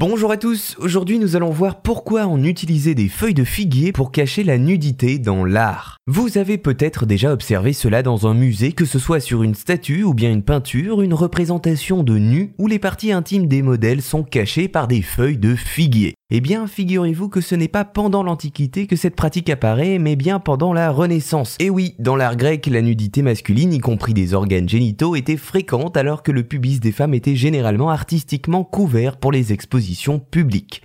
Bonjour à tous, aujourd'hui nous allons voir pourquoi on utilisait des feuilles de figuier pour cacher la nudité dans l'art. Vous avez peut-être déjà observé cela dans un musée, que ce soit sur une statue ou bien une peinture, une représentation de nu où les parties intimes des modèles sont cachées par des feuilles de figuier. Eh bien, figurez-vous que ce n'est pas pendant l'Antiquité que cette pratique apparaît, mais bien pendant la Renaissance. Et oui, dans l'art grec, la nudité masculine, y compris des organes génitaux, était fréquente alors que le pubis des femmes était généralement artistiquement couvert pour les expositions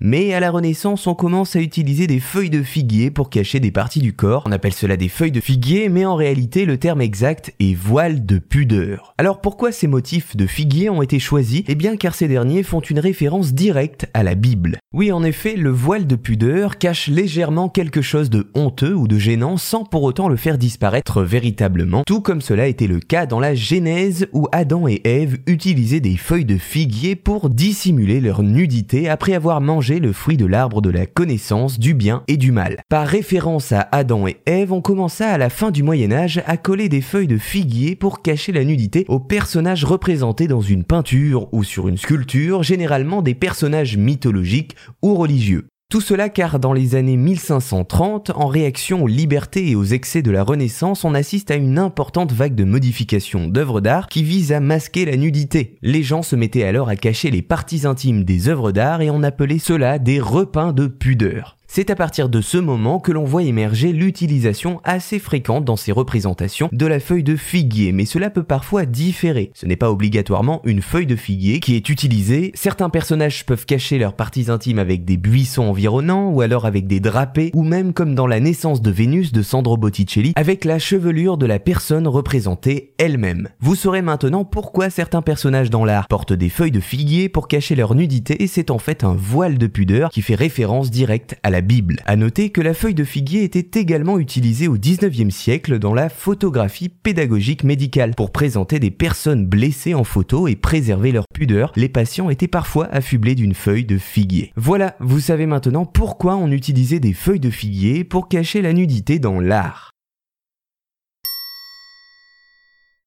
Mais à la Renaissance, on commence à utiliser des feuilles de figuier pour cacher des parties du corps. On appelle cela des feuilles de figuier, mais en réalité, le terme exact est voile de pudeur. Alors pourquoi ces motifs de figuier ont été choisis? Eh bien car ces derniers font une référence directe à la Bible. Oui, en effet, le voile de pudeur cache légèrement quelque chose de honteux ou de gênant sans pour autant le faire disparaître véritablement, tout comme cela était le cas dans la Genèse où Adam et Ève utilisaient des feuilles de figuier pour dissimuler leur nudité après avoir mangé le fruit de l'arbre de la connaissance du bien et du mal. Par référence à Adam et Ève, on commença à la fin du Moyen Âge à coller des feuilles de figuier pour cacher la nudité aux personnages représentés dans une peinture ou sur une sculpture, généralement des personnages mythologiques ou religieux. Tout cela car dans les années 1530, en réaction aux libertés et aux excès de la Renaissance, on assiste à une importante vague de modifications d'œuvres d'art qui vise à masquer la nudité. Les gens se mettaient alors à cacher les parties intimes des œuvres d'art et on appelait cela des repeints de pudeur. C'est à partir de ce moment que l'on voit émerger l'utilisation assez fréquente dans ces représentations de la feuille de figuier, mais cela peut parfois différer. Ce n'est pas obligatoirement une feuille de figuier qui est utilisée. Certains personnages peuvent cacher leurs parties intimes avec des buissons environnants, ou alors avec des drapés, ou même comme dans la naissance de Vénus de Sandro Botticelli, avec la chevelure de la personne représentée elle-même. Vous saurez maintenant pourquoi certains personnages dans l'art portent des feuilles de figuier pour cacher leur nudité, et c'est en fait un voile de pudeur qui fait référence directe à la Bible. À noter que la feuille de figuier était également utilisée au 19e siècle dans la photographie pédagogique médicale. Pour présenter des personnes blessées en photo et préserver leur pudeur, les patients étaient parfois affublés d'une feuille de figuier. Voilà, vous savez maintenant pourquoi on utilisait des feuilles de figuier pour cacher la nudité dans l'art.